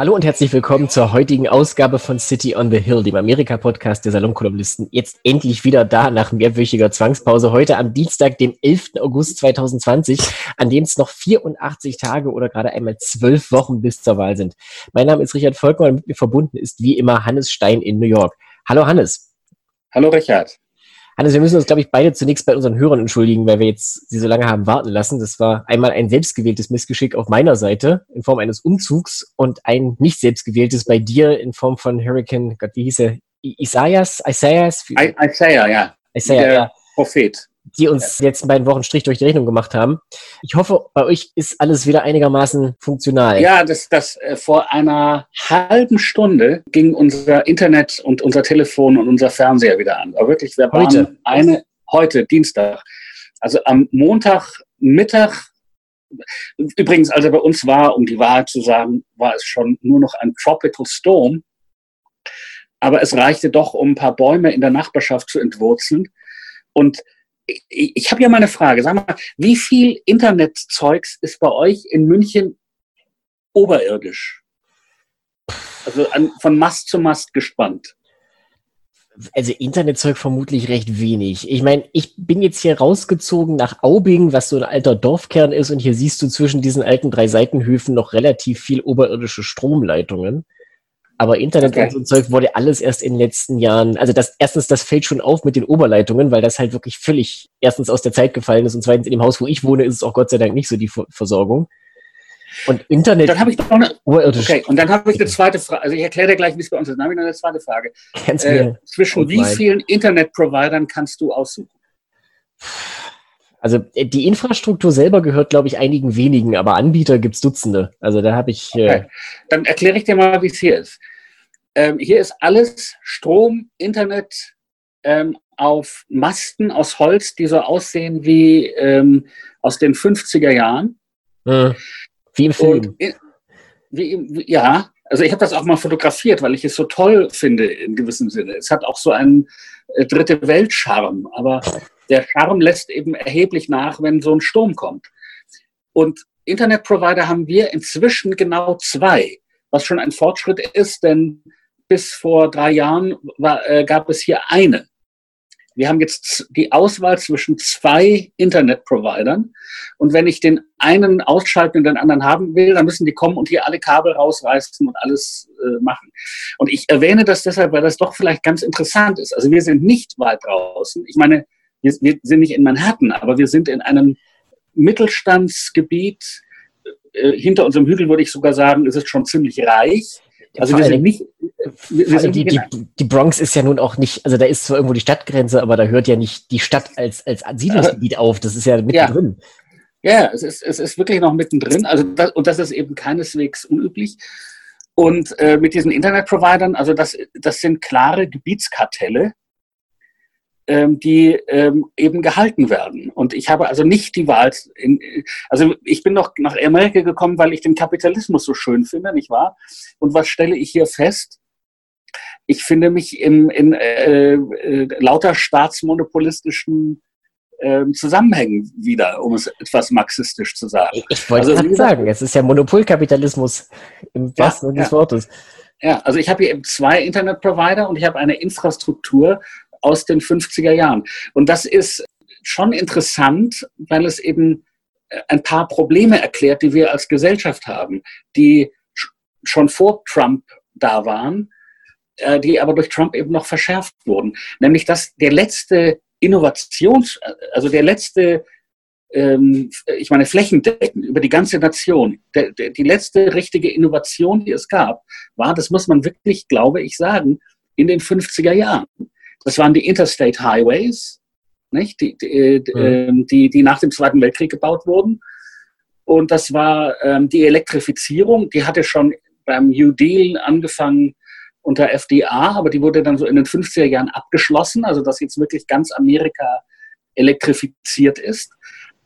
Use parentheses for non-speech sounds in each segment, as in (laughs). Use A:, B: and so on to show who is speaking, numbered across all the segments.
A: Hallo und herzlich willkommen zur heutigen Ausgabe von City on the Hill, dem Amerika-Podcast der Salonkolumnisten. Jetzt endlich wieder da nach mehrwöchiger Zwangspause. Heute am Dienstag, dem 11. August 2020, an dem es noch 84 Tage oder gerade einmal zwölf Wochen bis zur Wahl sind. Mein Name ist Richard Volkmann und mit mir verbunden ist wie immer Hannes Stein in New York. Hallo Hannes.
B: Hallo Richard.
A: Hannes, wir müssen uns, glaube ich, beide zunächst bei unseren Hörern entschuldigen, weil wir jetzt sie so lange haben warten lassen. Das war einmal ein selbstgewähltes Missgeschick auf meiner Seite in Form eines Umzugs und ein nicht selbstgewähltes bei dir in Form von Hurricane, Gott, wie hieß er? Isaias? Isaias?
B: Isaiah, ja.
A: Isaiah,
B: Der
A: ja.
B: Prophet.
A: Die uns die letzten beiden Wochen Strich durch die Rechnung gemacht haben. Ich hoffe, bei euch ist alles wieder einigermaßen funktional.
B: Ja, das, das äh, vor einer halben Stunde ging unser Internet und unser Telefon und unser Fernseher wieder an. Aber wirklich, wir waren
A: Heute?
B: eine heute Dienstag. Also am Montag Mittag. Übrigens, also bei uns war, um die Wahrheit zu sagen, war es schon nur noch ein Tropical Storm. Aber es reichte doch, um ein paar Bäume in der Nachbarschaft zu entwurzeln. Und ich, ich habe ja mal eine Frage. Sag mal, wie viel Internetzeugs ist bei euch in München oberirdisch? Also an, von Mast zu Mast gespannt.
A: Also Internetzeug vermutlich recht wenig. Ich meine, ich bin jetzt hier rausgezogen nach Aubing, was so ein alter Dorfkern ist, und hier siehst du zwischen diesen alten drei Seitenhöfen noch relativ viel oberirdische Stromleitungen. Aber Internet
B: Okay.
A: und so ein Zeug wurde alles erst in den letzten Jahren, also das erstens, das fällt schon auf mit den Oberleitungen, weil das halt wirklich völlig erstens aus der Zeit gefallen ist und zweitens in dem Haus, wo ich wohne, ist es auch Gott sei Dank nicht so die Ver- Versorgung. Und Internet
B: Dann habe ich noch eine, okay, und dann habe ich eine zweite Frage. Also ich erkläre dir gleich, wie es bei uns ist. Dann habe ich noch eine zweite Frage. Äh, zwischen wie
A: meinen.
B: vielen Internetprovidern kannst du aussuchen?
A: Also äh, die Infrastruktur selber gehört, glaube ich, einigen wenigen, aber Anbieter gibt's Dutzende. Also da habe ich, äh,
B: Okay. Dann erkläre ich dir mal, wie es hier ist. Ähm, hier ist alles Strom, Internet ähm, auf Masten aus Holz, die so aussehen wie ähm, aus den 50er Jahren.
A: äh, wie im Film.
B: In, wie, wie, ja, also ich habe das auch mal fotografiert, weil ich es so toll finde in gewissem Sinne. Es hat auch so einen äh, dritte Welt-Charme, aber der Charme lässt eben erheblich nach, wenn so ein Sturm kommt. Und Internetprovider haben wir inzwischen genau zwei, was schon ein Fortschritt ist, denn bis vor drei Jahren war, äh, gab es hier eine. Wir haben jetzt die Auswahl zwischen zwei Internetprovidern. Und wenn ich den einen ausschalten und den anderen haben will, dann müssen die kommen und hier alle Kabel rausreißen und alles äh, machen. Und ich erwähne das deshalb, weil das doch vielleicht ganz interessant ist. Also wir sind nicht weit draußen. Ich meine, wir, wir sind nicht in Manhattan, aber wir sind in einem Mittelstandsgebiet. Äh, hinter unserem Hügel würde ich sogar sagen, ist es schon ziemlich reich. Also wir sind nicht, wir, sind
A: die, die, die Bronx ist ja nun auch nicht, also da ist zwar irgendwo die Stadtgrenze, aber da hört ja nicht die Stadt als, als Siedlungsgebiet auf. Das ist ja mittendrin.
B: Ja, es ist, es ist wirklich noch mittendrin. Also das, und das ist eben keineswegs unüblich. Und äh, mit diesen Internetprovidern, also das, das sind klare Gebietskartelle, die ähm, eben gehalten werden. Und ich habe also nicht die Wahl. In, also ich bin noch nach Amerika gekommen, weil ich den Kapitalismus so schön finde, nicht wahr? Und was stelle ich hier fest? Ich finde mich im, in äh, äh, lauter staatsmonopolistischen ähm, Zusammenhängen wieder, um es etwas marxistisch zu sagen.
A: Ich, wollte
B: Also,
A: gerade sagen, es ist ja Monopolkapitalismus im wahrsten Sinne des
B: ja.
A: Wortes.
B: Ja, also ich habe hier eben zwei Internetprovider und ich habe eine Infrastruktur aus den 50er Jahren. Und das ist schon interessant, weil es eben äh, ein paar Probleme erklärt, die wir als Gesellschaft haben, die sch- schon vor Trump da waren, äh, die aber durch Trump eben noch verschärft wurden. Nämlich, dass der letzte Innovations, also der letzte, ähm, ich meine, flächendeckend über die ganze Nation, die letzte richtige Innovation, die es gab, war, das muss man wirklich, glaube ich, sagen, in den 50er Jahren. Das waren die Interstate Highways, nicht? Die, die,
A: Mhm.
B: die, die nach dem Zweiten Weltkrieg gebaut wurden. Und das war ähm, die Elektrifizierung, die hatte schon beim New Deal angefangen unter FDA, aber die wurde dann so in den 50er Jahren abgeschlossen, also dass jetzt wirklich ganz Amerika elektrifiziert ist.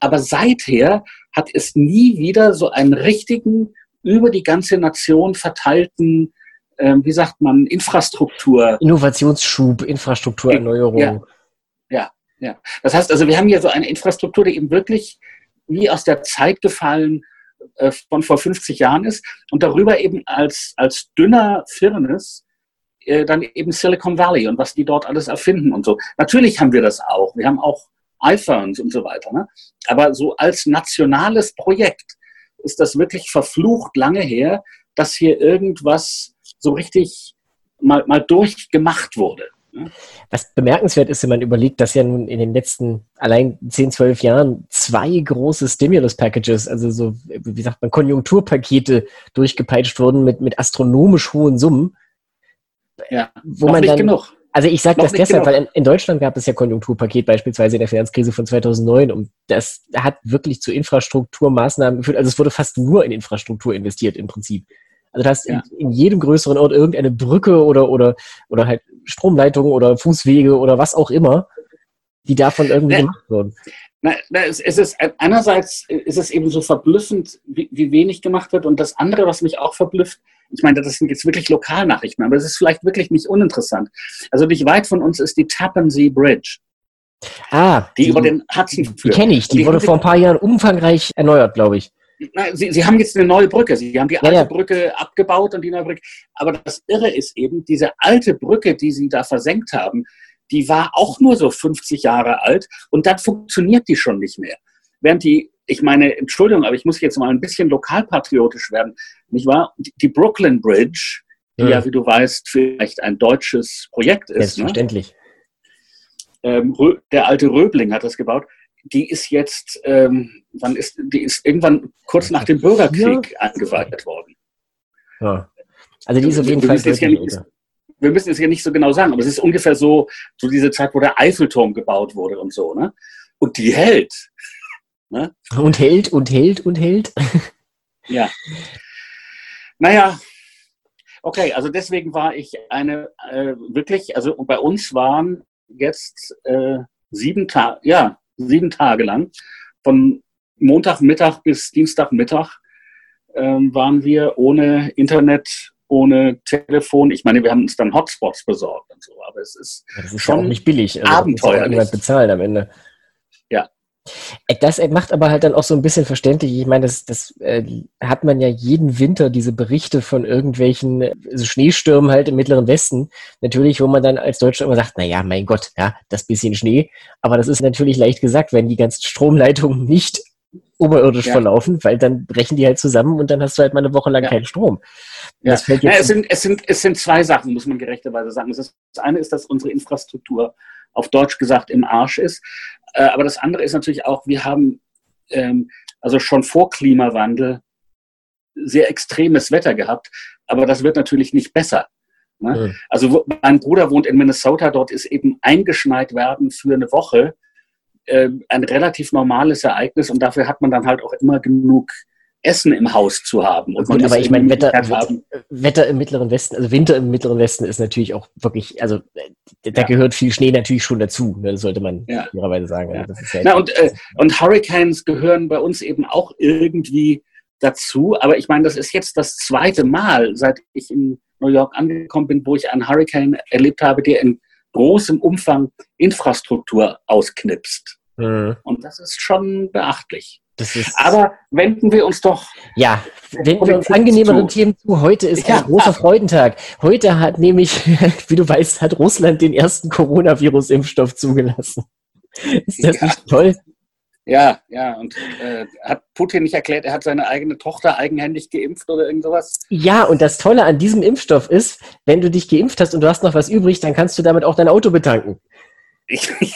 B: Aber seither hat es nie wieder so einen richtigen, über die ganze Nation verteilten, ähm, wie sagt man, Infrastruktur.
A: Innovationsschub, Infrastrukturerneuerung.
B: Ja. Ja, das heißt also, wir haben hier so eine Infrastruktur, die eben wirklich wie aus der Zeit gefallen äh, von vor 50 Jahren ist und darüber eben als, als dünner Firnis äh, dann eben Silicon Valley und was die dort alles erfinden und so. Natürlich haben wir das auch. Wir haben auch iPhones und so weiter. Ne? Aber so als nationales Projekt ist das wirklich verflucht lange her, dass hier irgendwas so richtig mal, mal durchgemacht wurde.
A: Was bemerkenswert ist, wenn man überlegt, dass ja nun in den letzten allein 10, 12 Jahren zwei große Stimulus-Packages, also so, wie sagt man, Konjunkturpakete durchgepeitscht wurden mit, mit astronomisch hohen Summen.
B: Ja, wo man dann, genug.
A: Also ich sage das deshalb, genug. weil in, in, Deutschland gab es ja Konjunkturpaket beispielsweise in der Finanzkrise von 2009 und das hat wirklich zu Infrastrukturmaßnahmen geführt. Also es wurde fast nur in Infrastruktur investiert im Prinzip. Also du hast ja. in, in, jedem größeren Ort irgendeine Brücke oder, oder, oder halt Stromleitungen oder Fußwege oder was auch immer, die davon irgendwie
B: na,
A: gemacht wurden.
B: Na, na, es, es ist, einerseits ist es eben so verblüffend, wie, wie wenig gemacht wird und das andere, was mich auch verblüfft, ich meine, das sind jetzt wirklich Lokalnachrichten, aber es ist vielleicht wirklich nicht uninteressant. Also nicht weit von uns ist die Tappan Zee Bridge.
A: Ah,
B: die, die über den Hudson
A: führt. Die kenne ich, die, die wurde vor ein paar Jahren umfangreich erneuert, glaube ich.
B: Sie, Sie, haben jetzt eine neue Brücke. Sie haben die alte ja, Brücke abgebaut und die neue Brücke. Aber das Irre ist eben, diese alte Brücke, die Sie da versenkt haben, die war auch nur so 50 Jahre alt und dann funktioniert die schon nicht mehr. Während die, ich meine, Entschuldigung, aber ich muss jetzt mal ein bisschen lokalpatriotisch werden, nicht wahr? Die Brooklyn Bridge, die ja, ja wie du weißt, vielleicht ein deutsches Projekt ist.
A: Selbstverständlich.
B: Ne? Ähm, der alte Röbling hat das gebaut die ist jetzt, ähm, wann ist, die ist irgendwann kurz nach dem Bürgerkrieg ja. eingeweiht worden.
A: Ja. Also die ist auf jeden
B: wir, Fall. Müssen ja nicht, wir müssen es ja nicht so genau sagen, aber es ist ungefähr so, so diese Zeit, wo der Eiffelturm gebaut wurde und so, ne? Und die hält.
A: Ne? Und hält und hält und hält.
B: ja. Naja, okay, also deswegen war ich eine äh, wirklich, also bei uns waren jetzt äh, sieben Tage, ja, sieben Tage lang. Von Montagmittag bis Dienstagmittag ähm, waren wir ohne Internet, ohne Telefon. Ich meine, wir haben uns dann Hotspots besorgt und so, aber es ist,
A: ja, das ist schon nicht billig.
B: Also, Abenteuerlich.
A: Bezahlen am Ende. Äh, das macht aber halt dann auch so ein bisschen verständlich. Ich meine, das, das äh, hat man ja jeden Winter, diese Berichte von irgendwelchen also Schneestürmen halt im Mittleren Westen. Natürlich, wo man dann als Deutscher immer sagt, na ja, mein Gott, ja, das bisschen Schnee. Aber das ist natürlich leicht gesagt, wenn die ganzen Stromleitungen nicht oberirdisch ja. verlaufen, weil dann brechen die halt zusammen und dann hast du halt mal eine Woche lang ja. keinen Strom.
B: Ja. ja. es, sind, es, sind, es sind zwei Sachen, muss man gerechterweise sagen. Das, eine ist, dass unsere Infrastruktur auf Deutsch gesagt im Arsch ist. Äh, aber das andere ist natürlich auch, wir haben ähm, also schon vor Klimawandel sehr extremes Wetter gehabt, aber das wird natürlich nicht besser. Ne? Mhm. Also mein Bruder wohnt in Minnesota, dort ist eben eingeschneit werden für eine Woche äh, ein relativ normales Ereignis und dafür hat man dann halt auch immer genug Essen im Haus zu haben.
A: Und Gut, aber ich meine, Wetter, Wetter, im Mittleren Westen, also Winter im Mittleren Westen ist natürlich auch wirklich, also da ja. gehört viel Schnee natürlich schon dazu, ne? das sollte man ja. fairerweise sagen.
B: Ja. Also Na, und, äh, und Hurricanes gehören bei uns eben auch irgendwie dazu, aber ich meine, das ist jetzt das zweite Mal, seit ich in New York angekommen bin, wo ich einen Hurricane erlebt habe, der in großem Umfang Infrastruktur ausknipst. Mhm. Und das ist schon beachtlich. Aber wenden wir uns doch.
A: Ja, wenden wir uns angenehmeren zu. Themen zu. Heute ist ja. ein großer Freudentag. Heute hat nämlich, (laughs) wie du weißt, hat Russland den ersten Coronavirus-Impfstoff zugelassen. Ist das ja. nicht toll?
B: Ja, ja. Und äh, hat Putin nicht erklärt, er hat seine eigene Tochter eigenhändig geimpft oder irgend sowas?
A: Ja, und das Tolle an diesem Impfstoff ist, wenn du dich geimpft hast und du hast noch was übrig, dann kannst du damit auch dein Auto betanken. Ich, (laughs)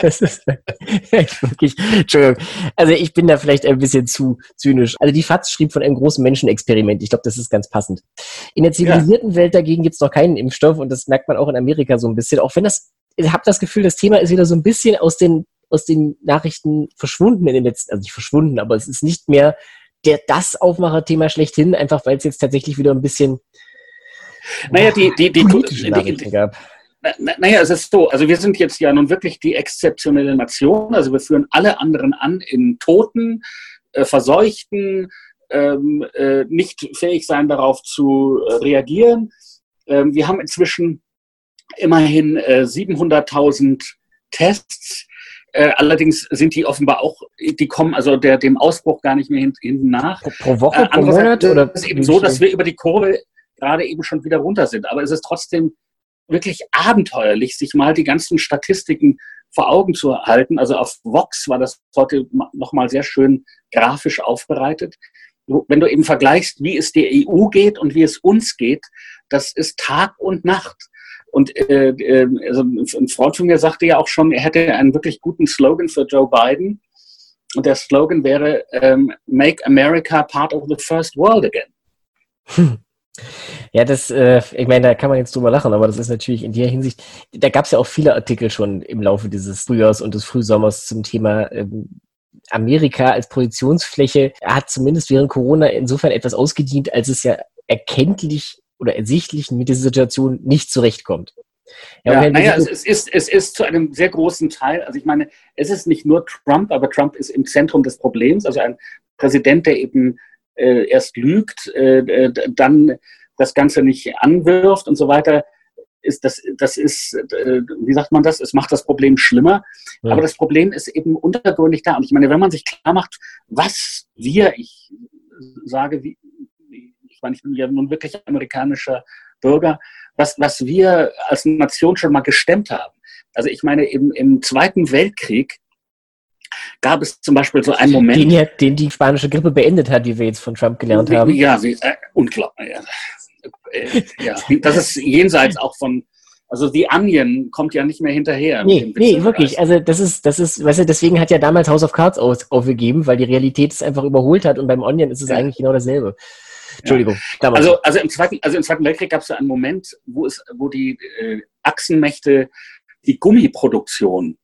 A: das ist wirklich, Entschuldigung. Also ich bin da vielleicht ein bisschen zu zynisch. Also die FAZ schrieb von einem großen Menschenexperiment. Ich glaube, das ist ganz passend. In der zivilisierten ja. Welt dagegen gibt es noch keinen Impfstoff und das merkt man auch in Amerika so ein bisschen. Auch wenn das, ich habe das Gefühl, das Thema ist wieder so ein bisschen aus den, aus den Nachrichten verschwunden in den letzten, also nicht verschwunden, aber es ist nicht mehr der, das Aufmacherthema schlechthin, einfach weil es jetzt tatsächlich wieder ein bisschen
B: naja, die, die, die, die, die, die, gab. Naja, es ist so, also wir sind jetzt ja nun wirklich die exzeptionelle Nation, also wir führen alle anderen an in Toten, äh, Verseuchten, ähm, äh, nicht fähig sein darauf zu äh, reagieren. Ähm, wir haben inzwischen immerhin 700.000 äh, Tests. Äh, allerdings sind die offenbar auch, die kommen also der, dem Ausbruch gar nicht mehr hinten, nach.
A: Pro, pro Woche, äh, pro Monat? Oder
B: ist eben so, dass wir über die Kurve gerade eben schon wieder runter sind. Aber es ist trotzdem wirklich abenteuerlich, sich mal die ganzen Statistiken vor Augen zu halten. Also auf Vox war das heute nochmal sehr schön grafisch aufbereitet. Wenn du eben vergleichst, wie es der EU geht und wie es uns geht, das ist Tag und Nacht. Und äh, äh, also ein Freund von mir sagte ja auch schon, er hätte einen wirklich guten Slogan für Joe Biden. Und der Slogan wäre ähm, Make America part of the first world again.
A: Hm. (laughs) Ja, das, äh, ich meine, da kann man jetzt drüber lachen, aber das ist natürlich in der Hinsicht, da gab es ja auch viele Artikel schon im Laufe dieses Frühjahrs und des Frühsommers zum Thema ähm, Amerika als Projektionsfläche hat zumindest während Corona insofern etwas ausgedient, als es ja erkenntlich oder ersichtlich mit dieser Situation nicht zurechtkommt.
B: Ja, ja naja, es, es, ist, es ist zu einem sehr großen Teil, also ich meine, es ist nicht nur Trump, aber Trump ist im Zentrum des Problems, also ein Präsident, der eben äh, erst lügt, äh, äh, dann das Ganze nicht anwirft und so weiter, ist das, das ist, äh, wie sagt man das? Es macht das Problem schlimmer. Ja. Aber das Problem ist eben untergründig da. Und ich meine, wenn man sich klar macht, was wir, ich sage, wie, ich meine, ich bin ja nun wirklich amerikanischer Bürger, was, was wir als Nation schon mal gestemmt haben. Also ich meine, im, im Zweiten Weltkrieg gab es zum Beispiel so einen Moment.
A: Den, den die spanische Grippe beendet hat, wie wir jetzt von Trump gelernt haben.
B: Ja, wie, äh, unglaublich. Äh, ja, das ist jenseits auch von, also die Onion kommt ja nicht mehr hinterher.
A: Nee, nee, wirklich. Also das ist, das ist, weißt du, deswegen hat ja damals House of Cards aus, aufgegeben, weil die Realität es einfach überholt hat und beim Onion ist es ja. eigentlich genau dasselbe.
B: Entschuldigung. Ja. Also, also, im Zweiten, also im Zweiten Weltkrieg gab es ja einen Moment, wo es, wo die äh, Achsenmächte die Gummiproduktion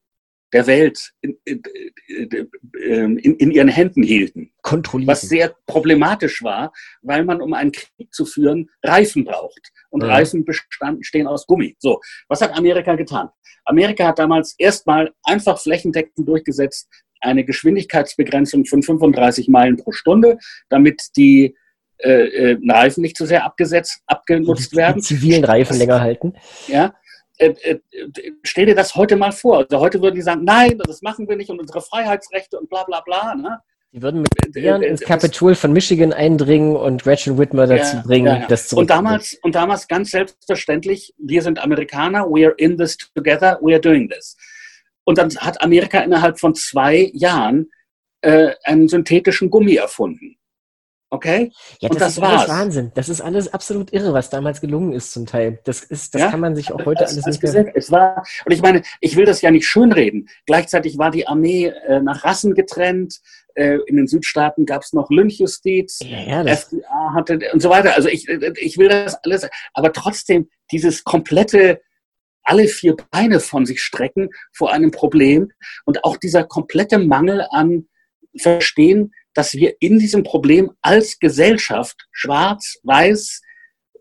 B: der Welt in, in, in, ihren Händen hielten.
A: Kontrollieren.
B: Was sehr problematisch war, weil man, um einen Krieg zu führen, Reifen braucht. Und ja. Reifen bestanden, stehen aus Gummi. So, was hat Amerika getan? Amerika hat damals erstmal einfach flächendeckend durchgesetzt eine Geschwindigkeitsbegrenzung von 35 Meilen pro Stunde, damit die äh, äh, Reifen nicht zu so sehr abgesetzt, abgenutzt werden. Die
A: zivilen Reifen länger halten.
B: Ja, äh, äh, stell dir das heute mal vor. Also heute würden die sagen, nein, das machen wir nicht und unsere Freiheitsrechte und bla bla bla. Ne?
A: Die würden mit Iren ins Kapitol von Michigan eindringen und Gretchen Whitmer dazu ja, bringen, ja, ja.
B: das zurück. Und damals, und damals ganz selbstverständlich, wir sind Amerikaner, we are in this together, we are doing this. Und dann hat Amerika innerhalb von zwei Jahren äh, einen synthetischen Gummi erfunden. Okay?
A: Ja, das, das ist war's. alles Wahnsinn. Das ist alles absolut irre, was damals gelungen ist zum Teil. Das ist, das ja? kann man sich auch heute das, alles nicht
B: mehr. Es war, und ich meine, ich will das ja nicht schönreden. Gleichzeitig war die Armee äh, nach Rassen getrennt. Äh, in den Südstaaten gab es noch Lynchjustiz. Ja, ja, FDA hatte und so weiter. Also ich, ich will das alles, aber trotzdem dieses komplette alle vier Beine von sich strecken vor einem Problem und auch dieser komplette Mangel an Verstehen, dass wir in diesem Problem als Gesellschaft, schwarz, weiß,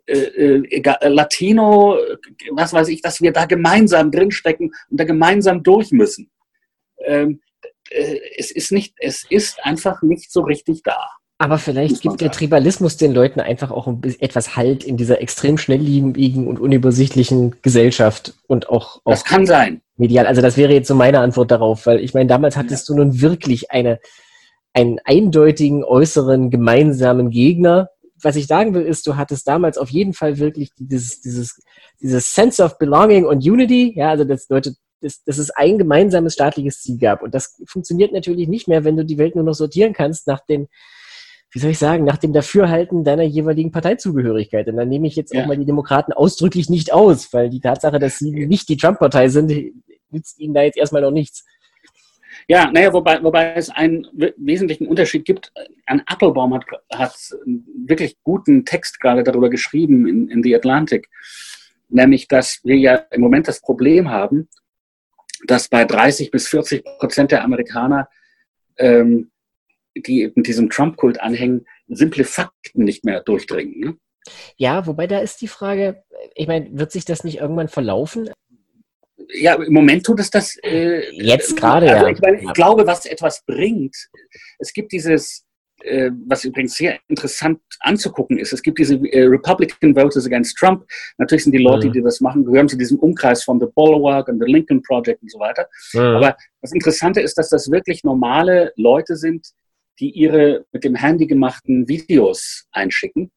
B: äh, äh, Latino, was weiß ich, dass wir da gemeinsam drinstecken und da gemeinsam durch müssen. Ähm, äh, es, ist nicht, es ist einfach nicht so richtig da.
A: Aber vielleicht gibt der Tribalismus den Leuten einfach auch etwas Halt in dieser extrem schnelllebigen und unübersichtlichen Gesellschaft und auch, auch
B: Das kann sein.
A: Medial. Also das wäre jetzt so meine Antwort darauf, weil ich meine, damals hattest ja. du nun wirklich eine einen eindeutigen äußeren gemeinsamen Gegner. Was ich sagen will, ist, du hattest damals auf jeden Fall wirklich dieses, dieses, dieses Sense of Belonging und Unity. Ja, also das Leute, dass, dass es ein gemeinsames staatliches Ziel gab. Und das funktioniert natürlich nicht mehr, wenn du die Welt nur noch sortieren kannst nach den, wie soll ich sagen, nach dem Dafürhalten deiner jeweiligen Parteizugehörigkeit. Und dann nehme ich jetzt ja. auch mal die Demokraten ausdrücklich nicht aus, weil die Tatsache, dass sie nicht die Trump-Partei sind, nützt ihnen da jetzt erstmal noch nichts.
B: Ja, naja, wobei, wobei es einen wesentlichen Unterschied gibt. An Applebaum hat, hat einen wirklich guten Text gerade darüber geschrieben in, in The Atlantic, nämlich, dass wir ja im Moment das Problem haben, dass bei 30 bis 40 Prozent der Amerikaner, ähm, die mit diesem Trump-Kult anhängen, simple Fakten nicht mehr durchdringen. Ne?
A: Ja, wobei da ist die Frage, ich meine, wird sich das nicht irgendwann verlaufen?
B: Ja, im Moment tut es das.
A: Äh, Jetzt gerade,
B: also, ja. Ich, meine, ich glaube, was etwas bringt, es gibt dieses, äh, was übrigens sehr interessant anzugucken ist, es gibt diese äh, Republican Voters Against Trump. Natürlich sind die Leute, mhm. die das machen, gehören zu diesem Umkreis von The Bulwark und The Lincoln Project und so weiter. Mhm. Aber das Interessante ist, dass das wirklich normale Leute sind, die ihre mit dem Handy gemachten Videos einschicken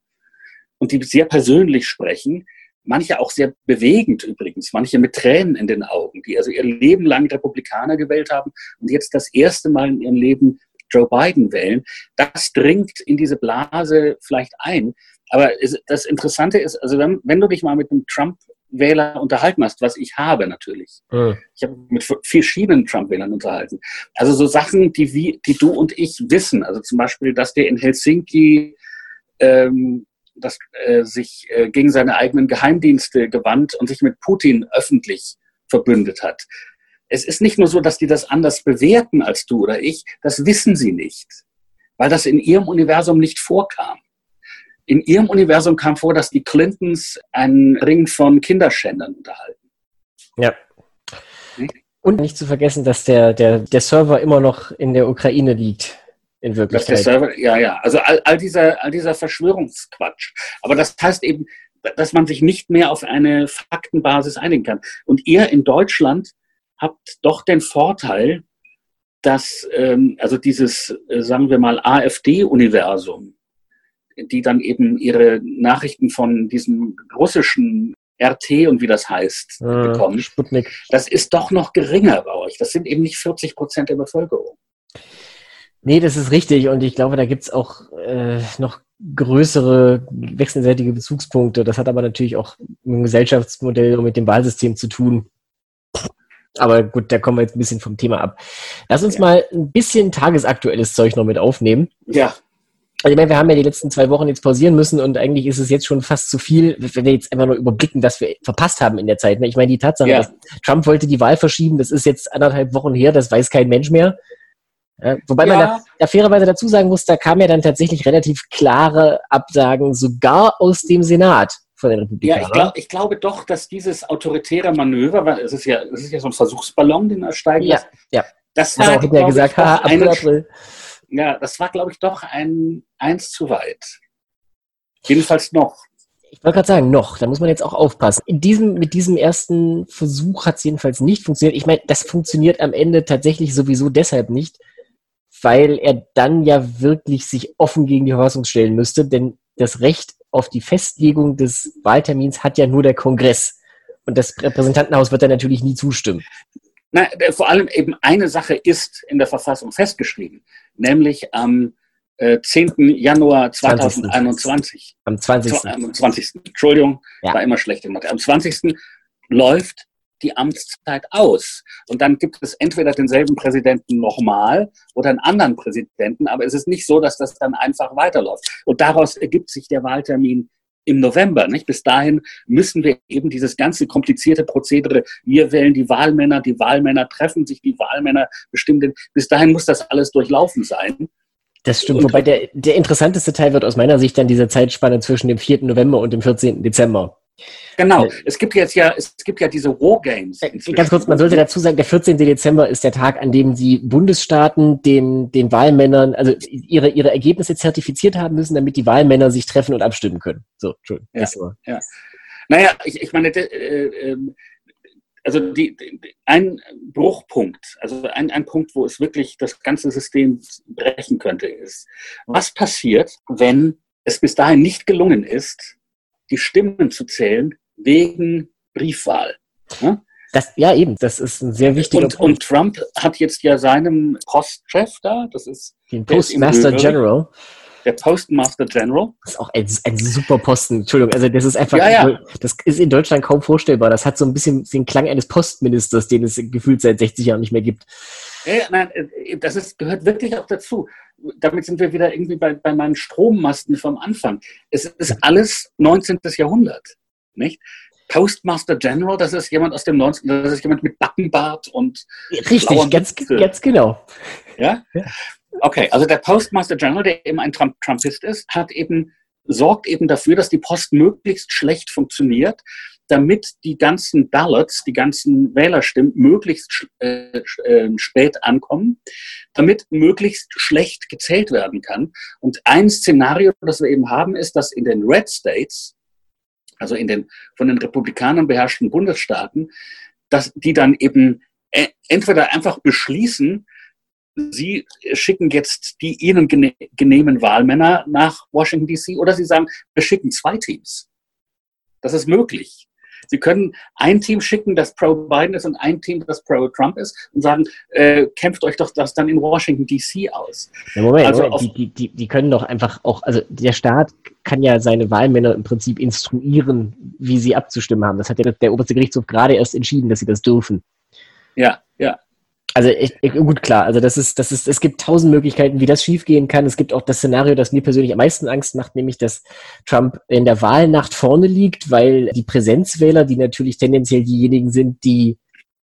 B: und die sehr persönlich sprechen. Manche auch sehr bewegend übrigens, manche mit Tränen in den Augen, die also ihr Leben lang Republikaner gewählt haben und jetzt das erste Mal in ihrem Leben Joe Biden wählen. Das dringt in diese Blase vielleicht ein. Aber das Interessante ist, also wenn, wenn du dich mal mit einem Trump-Wähler unterhalten hast, was ich habe natürlich. Mhm. Ich habe mit verschiedenen Trump-Wählern unterhalten. Also so Sachen, die, wie, die du und ich wissen. Also zum Beispiel, dass der in Helsinki ähm, das, äh, sich äh, gegen seine eigenen Geheimdienste gewandt und sich mit Putin öffentlich verbündet hat. Es ist nicht nur so, dass die das anders bewerten als du oder ich, das wissen sie nicht, weil das in ihrem Universum nicht vorkam. In ihrem Universum kam vor, dass die Clintons einen Ring von Kinderschändern unterhalten.
A: Ja. Und nicht zu vergessen, dass der, der, der Server immer noch in der Ukraine liegt. In Wirklichkeit.
B: Server, ja, ja. Also all, all, dieser, all dieser Verschwörungsquatsch. Aber das heißt eben, dass man sich nicht mehr auf eine Faktenbasis einigen kann. Und ihr in Deutschland habt doch den Vorteil, dass ähm, also dieses, äh, sagen wir mal, AfD-Universum, die dann eben ihre Nachrichten von diesem russischen RT und wie das heißt, äh, bekommen, Sputnik. das ist doch noch geringer bei euch. Das sind eben nicht 40 Prozent der Bevölkerung.
A: Nee, das ist richtig. Und ich glaube, da gibt's auch äh, noch größere wechselseitige Bezugspunkte. Das hat aber natürlich auch mit dem Gesellschaftsmodell und mit dem Wahlsystem zu tun. Aber gut, da kommen wir jetzt ein bisschen vom Thema ab. Lass uns ja. mal ein bisschen tagesaktuelles Zeug noch mit aufnehmen.
B: Ja.
A: Also ich meine, wir haben ja die letzten zwei Wochen jetzt pausieren müssen und eigentlich ist es jetzt schon fast zu viel, wenn wir jetzt einfach nur überblicken, was wir verpasst haben in der Zeit. Ne? Ich meine, die Tatsache, ja. dass Trump wollte die Wahl verschieben, das ist jetzt anderthalb Wochen her, das weiß kein Mensch mehr. Ja, wobei ja. man da, da fairerweise dazu sagen muss, da kam ja dann tatsächlich relativ klare Absagen, sogar aus dem Senat von den Republikanern.
B: Ja, ich, glaub, ich, glaube doch, dass dieses autoritäre Manöver, weil es ist ja, es ist ja so ein Versuchsballon, den er steigen
A: ja, lässt. Ja,
B: das war,
A: also, ja gesagt,
B: ha, April, April. Ja, das war, glaube ich, doch ein eins zu weit. Jedenfalls noch.
A: Ich wollte gerade sagen, noch, da muss man jetzt auch aufpassen. In diesem, mit diesem ersten Versuch hat es jedenfalls nicht funktioniert. Ich meine, das funktioniert am Ende tatsächlich sowieso deshalb nicht, weil er dann ja wirklich sich offen gegen die Verfassung stellen müsste, denn das Recht auf die Festlegung des Wahltermins hat ja nur der Kongress. Und das Repräsentantenhaus wird da natürlich nie zustimmen.
B: Na, vor allem eben eine Sache ist in der Verfassung festgeschrieben, nämlich am äh, 10. Januar 2021.
A: Am 20.
B: Am 20. Entschuldigung, ja. war immer schlecht. Am 20. läuft die Amtszeit aus. Und dann gibt es entweder denselben Präsidenten nochmal oder einen anderen Präsidenten, aber es ist nicht so, dass das dann einfach weiterläuft. Und daraus ergibt sich der Wahltermin im November. Nicht? Bis dahin müssen wir eben dieses ganze komplizierte Prozedere, wir wählen die Wahlmänner, die Wahlmänner treffen sich, die Wahlmänner bestimmen, bis dahin muss das alles durchlaufen sein.
A: Das stimmt, und, wobei der, der interessanteste Teil wird aus meiner Sicht dann diese Zeitspanne zwischen dem 4. November und dem 14. Dezember.
B: Genau. Äh, es gibt jetzt ja, es gibt ja diese Wargames. Äh,
A: ganz kurz, man sollte dazu sagen, der 14. Dezember ist der Tag, an dem die Bundesstaaten den, den Wahlmännern, also ihre, ihre Ergebnisse zertifiziert haben müssen, damit die Wahlmänner sich treffen und abstimmen können. So, Entschuldigung.
B: Ja, so. ja. Naja, ich, ich meine, äh, ähm, also die, die, ein Bruchpunkt, also ein, ein Punkt, wo es wirklich das ganze System brechen könnte, ist, was passiert, wenn es bis dahin nicht gelungen ist, die Stimmen zu zählen wegen Briefwahl.
A: Ja? Das, ja, eben, das ist ein sehr wichtiger
B: und, Punkt. Und Trump hat jetzt ja seinem Postchef da, das ist
A: den Postmaster General.
B: Der Postmaster General.
A: Das ist auch ein, ein, super Posten. Entschuldigung, also das ist einfach, ja, ja. das ist in Deutschland kaum vorstellbar. Das hat so ein bisschen den Klang eines Postministers, den es gefühlt seit 60 Jahren nicht mehr gibt.
B: Ja, nein, äh, das ist, gehört wirklich auch dazu. Damit sind wir wieder irgendwie bei, bei meinen Strommasten vom Anfang. Es ist alles 19. Jahrhundert, nicht? Postmaster General, das ist jemand aus dem 19. Das ist jemand mit Backenbart und
A: richtig, ganz, ganz genau.
B: Ja? ja? Okay, also der Postmaster General, der eben ein Trump Trumpist ist, hat eben sorgt eben dafür, dass die Post möglichst schlecht funktioniert, damit die ganzen Ballots, die ganzen Wählerstimmen möglichst äh, äh, spät ankommen, damit möglichst schlecht gezählt werden kann. Und ein Szenario, das wir eben haben, ist, dass in den Red States, also in den von den Republikanern beherrschten Bundesstaaten, dass die dann eben äh, entweder einfach beschließen, Sie schicken jetzt die Ihnen genehmen Wahlmänner nach Washington DC oder Sie sagen, wir schicken zwei Teams. Das ist möglich. Sie können ein Team schicken, das pro-Biden ist und ein Team, das pro-Trump ist und sagen, äh, kämpft euch doch das dann in Washington DC aus.
A: Ja, Moment, also Moment. Die, die, die können doch einfach auch, also der Staat kann ja seine Wahlmänner im Prinzip instruieren, wie sie abzustimmen haben. Das hat ja der oberste Gerichtshof gerade erst entschieden, dass sie das dürfen.
B: Ja, ja.
A: Also ich, ich, gut, klar, also das ist, das ist, es gibt tausend Möglichkeiten, wie das schiefgehen kann. Es gibt auch das Szenario, das mir persönlich am meisten Angst macht, nämlich dass Trump in der Wahlnacht vorne liegt, weil die Präsenzwähler, die natürlich tendenziell diejenigen sind, die,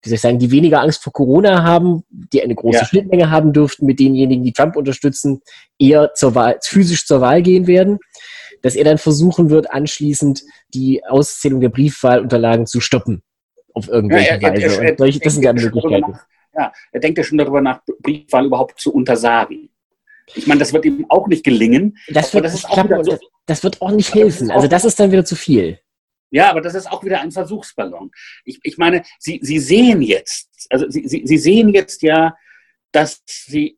A: wie soll ich sagen, die weniger Angst vor Corona haben, die eine große ja. Schnittmenge haben dürften mit denjenigen, die Trump unterstützen, eher zur Wahl, physisch zur Wahl gehen werden, dass er dann versuchen wird, anschließend die Auszählung der Briefwahlunterlagen zu stoppen auf irgendwelche ja, er, Weise. Er, er, Und solche, das sind ja Möglichkeiten
B: ja, er denkt ja schon darüber nach, Briefwahl überhaupt zu untersagen. Ich meine, das wird ihm auch nicht gelingen.
A: Das wird, das, auch so, das wird auch nicht helfen. Also das ist dann wieder zu viel.
B: Ja, aber das ist auch wieder ein Versuchsballon. Ich, ich meine, Sie, Sie sehen jetzt, also Sie, Sie, Sie sehen jetzt ja, dass Sie,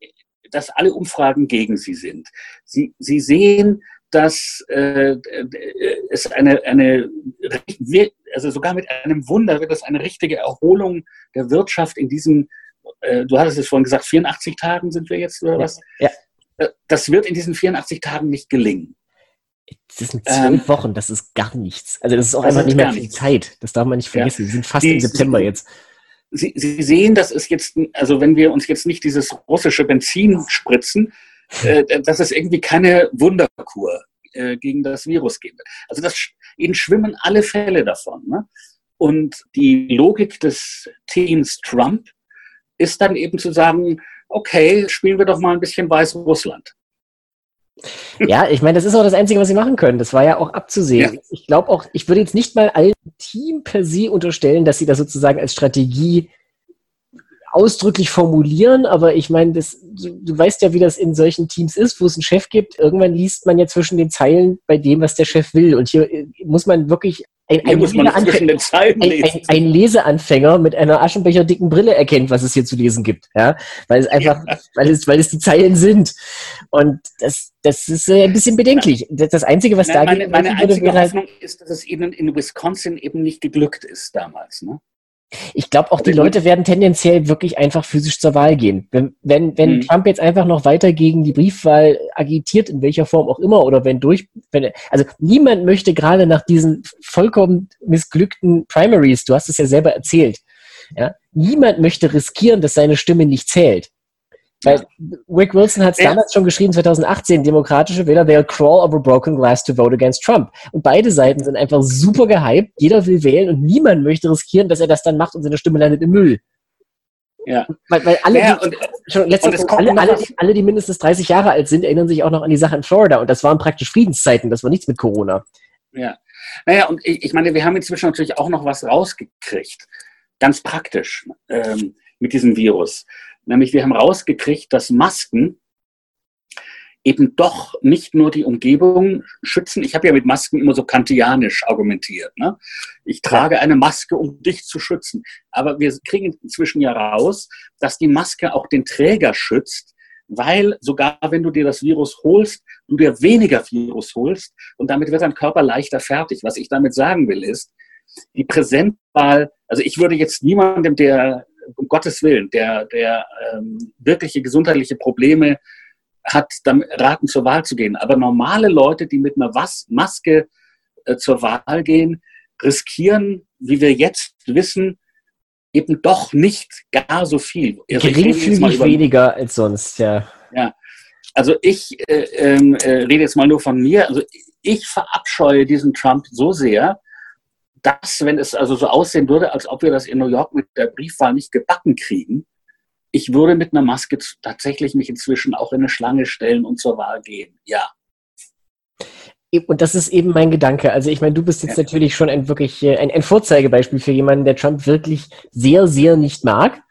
B: dass alle Umfragen gegen Sie sind. Sie, Sie sehen, dass äh, es eine, eine, also sogar mit einem Wunder wird es eine richtige Erholung der Wirtschaft in diesem äh, du hattest es vorhin gesagt, 84 Tagen sind wir jetzt oder was?
A: Ja.
B: Äh, das wird in diesen 84 Tagen nicht gelingen.
A: Das sind zwölf ähm, Wochen, das ist gar nichts. Also das ist auch einfach nicht mehr viel Zeit. Das darf man nicht vergessen. Ja. Wir sind fast die, im September
B: Sie,
A: jetzt.
B: Sie, Sie sehen, das ist jetzt, also wenn wir uns jetzt nicht dieses russische Benzin spritzen, äh, dass es irgendwie keine Wunderkur äh, gegen das Virus geben wird. Also das, ihnen schwimmen alle Fälle davon. Ne? Und die Logik des Teams Trump ist dann eben zu sagen, okay, spielen wir doch mal ein bisschen Weißrussland.
A: Ja, ich meine, das ist auch das Einzige, was sie machen können. Das war ja auch abzusehen. Ja. Ich glaube auch, ich würde jetzt nicht mal allen Team per se unterstellen, dass sie das sozusagen als Strategie ausdrücklich formulieren, aber ich meine, das, du, du, weißt ja, wie das in solchen Teams ist, wo es einen Chef gibt. Irgendwann liest man ja zwischen den Zeilen bei dem, was der Chef will. Und hier äh, muss man wirklich ein, ein, ein, ein, Leseanfänger mit einer aschenbecherdicken Brille erkennt, was es hier zu lesen gibt. Ja? Weil es einfach, ja. weil, es, weil es die Zeilen sind. Und das, das ist äh, ein bisschen bedenklich. Das, Einzige, was
B: da meine, meine einzige würde, Hoffnung halt, ist, dass es ihnen in Wisconsin eben nicht geglückt ist damals. Ne?
A: Ich glaube auch, die Leute werden tendenziell wirklich einfach physisch zur Wahl gehen. Wenn, wenn, wenn mhm. Trump jetzt einfach noch weiter gegen die Briefwahl agitiert, in welcher Form auch immer, oder wenn durch, wenn, also niemand möchte gerade nach diesen vollkommen missglückten Primaries, du hast es ja selber erzählt, ja, niemand möchte riskieren, dass seine Stimme nicht zählt. Weil Rick Wilson hat es ja. damals schon geschrieben, 2018, demokratische Wähler, they'll crawl over broken glass to vote against Trump. Und beide Seiten sind einfach super gehypt, jeder will wählen und niemand möchte riskieren, dass er das dann macht und seine Stimme landet im Müll. Ja. Weil, weil alle, ja, und, schon letztens, alle, alle, alle, die mindestens 30 Jahre alt sind, erinnern sich auch noch an die Sache in Florida und das waren praktisch Friedenszeiten, das war nichts mit Corona.
B: Ja. Naja, und ich, ich meine, wir haben inzwischen natürlich auch noch was rausgekriegt. Ganz praktisch ähm, mit diesem Virus. Nämlich wir haben rausgekriegt, dass Masken eben doch nicht nur die Umgebung schützen. Ich habe ja mit Masken immer so kantianisch argumentiert. Ne? Ich trage eine Maske, um dich zu schützen. Aber wir kriegen inzwischen ja raus, dass die Maske auch den Träger schützt, weil sogar wenn du dir das Virus holst, du dir weniger Virus holst und damit wird dein Körper leichter fertig. Was ich damit sagen will ist, die Präsentwahl, also ich würde jetzt niemandem, der um Gottes Willen, der, der ähm, wirkliche gesundheitliche Probleme hat, dann raten zur Wahl zu gehen. Aber normale Leute, die mit einer Was Maske äh, zur Wahl gehen, riskieren, wie wir jetzt wissen, eben doch nicht gar so viel.
A: Also Geringfügig weniger als sonst, ja.
B: Ja, also ich äh, ähm, äh, rede jetzt mal nur von mir. Also ich verabscheue diesen Trump so sehr, dass, wenn es also so aussehen würde, als ob wir das in New York mit der Briefwahl nicht gebacken kriegen, ich würde mit einer Maske tatsächlich mich inzwischen auch in eine Schlange stellen und zur Wahl gehen. Ja.
A: Und das ist eben mein Gedanke. Also ich meine, du bist jetzt ja. natürlich schon ein wirklich äh, ein, ein Vorzeigebeispiel für jemanden, der Trump wirklich sehr, sehr nicht mag.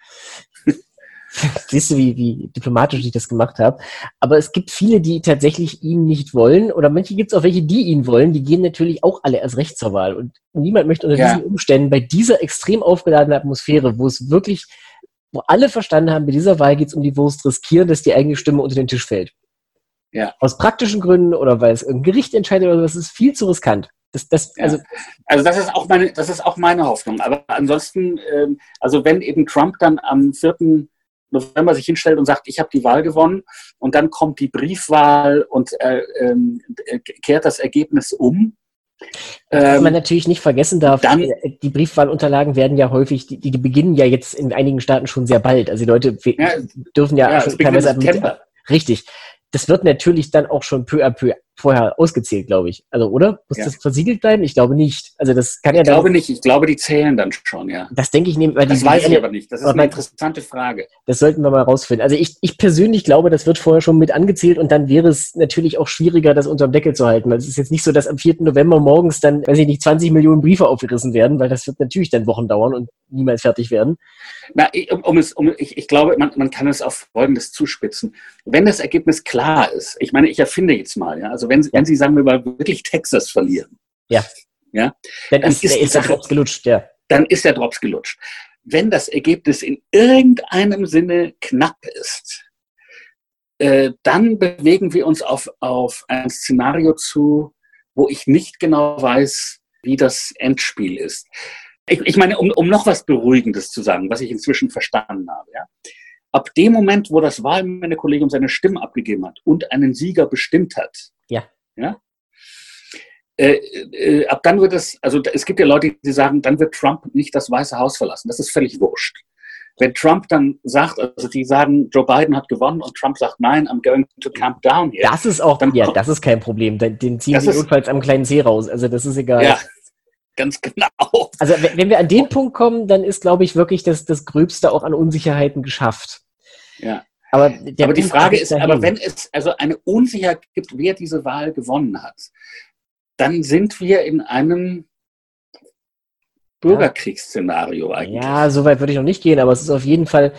A: (laughs) Siehst du, wie, wie diplomatisch ich das gemacht habe. Aber es gibt viele, die tatsächlich ihn nicht wollen. Oder manche gibt es auch welche, die ihn wollen. Die gehen natürlich auch alle erst recht zur Wahl. Und niemand möchte unter ja. diesen Umständen, bei dieser extrem aufgeladenen Atmosphäre, wo es wirklich, wo alle verstanden haben, bei dieser Wahl geht es um die Wurst, riskieren, dass die eigene Stimme unter den Tisch fällt. Ja. Aus praktischen Gründen oder weil es ein Gericht entscheidet oder so, das ist viel zu riskant. Das, das,
B: also, ja. also das ist auch meine, das ist auch meine Hoffnung. Aber ansonsten, ähm, also wenn eben Trump dann am 4. November sich hinstellt und sagt, ich habe die Wahl gewonnen und dann kommt die Briefwahl und äh, äh, kehrt das Ergebnis um.
A: Was ähm, man natürlich nicht vergessen darf, dann, äh, die Briefwahlunterlagen werden ja häufig, die, die beginnen ja jetzt in einigen Staaten schon sehr bald. Also die Leute ja, dürfen ja, ja teilweise ab Richtig das wird natürlich dann auch schon peu à peu vorher ausgezählt, glaube ich. Also, oder? Muss ja. das versiegelt bleiben? Ich glaube nicht. Also, das kann
B: ja
A: Ich
B: glaube nicht. Ich glaube, die zählen dann schon, ja.
A: Das denke ich nicht.
B: Weil das weiß ich aber nicht. Das ist eine interessante Frage.
A: Das sollten wir mal rausfinden. Also, ich, ich persönlich glaube, das wird vorher schon mit angezählt und dann wäre es natürlich auch schwieriger, das unterm Deckel zu halten. Weil es ist jetzt nicht so, dass am 4. November morgens dann, weiß ich nicht, 20 Millionen Briefe aufgerissen werden, weil das wird natürlich dann Wochen dauern und niemals fertig werden.
B: Na, um, um es, um, ich, ich glaube, man, man kann es auf Folgendes zuspitzen. Wenn das Ergebnis klar ist, ich meine, ich erfinde jetzt mal, ja, also wenn, ja. wenn Sie, sagen wir mal, wirklich Texas verlieren,
A: ja,
B: ja
A: dann, dann ist, ist, ist der Drops gelutscht, ja.
B: Dann ist der Drops gelutscht. Wenn das Ergebnis in irgendeinem Sinne knapp ist, äh, dann bewegen wir uns auf, auf ein Szenario zu, wo ich nicht genau weiß, wie das Endspiel ist. Ich, ich meine, um, um noch was Beruhigendes zu sagen, was ich inzwischen verstanden habe. Ja. Ab dem Moment, wo das Wahlmännerkollegium seine Stimme abgegeben hat und einen Sieger bestimmt hat,
A: ja.
B: Ja, äh, äh, ab dann wird es, also es gibt ja Leute, die sagen, dann wird Trump nicht das Weiße Haus verlassen. Das ist völlig wurscht. Wenn Trump dann sagt, also die sagen, Joe Biden hat gewonnen und Trump sagt, nein, I'm going to camp down here.
A: Das ist auch, dann, ja, das ist kein Problem. Den ziehen sie notfalls am kleinen See raus. Also das ist egal.
B: Ja, ganz genau.
A: Also wenn wir an den Punkt kommen, dann ist, glaube ich, wirklich das, das Gröbste auch an Unsicherheiten geschafft.
B: Ja. Aber, aber die Frage ist, dahin. aber wenn es also eine Unsicherheit gibt, wer diese Wahl gewonnen hat, dann sind wir in einem Bürgerkriegsszenario
A: eigentlich. Ja, so weit würde ich noch nicht gehen, aber es ist auf jeden Fall,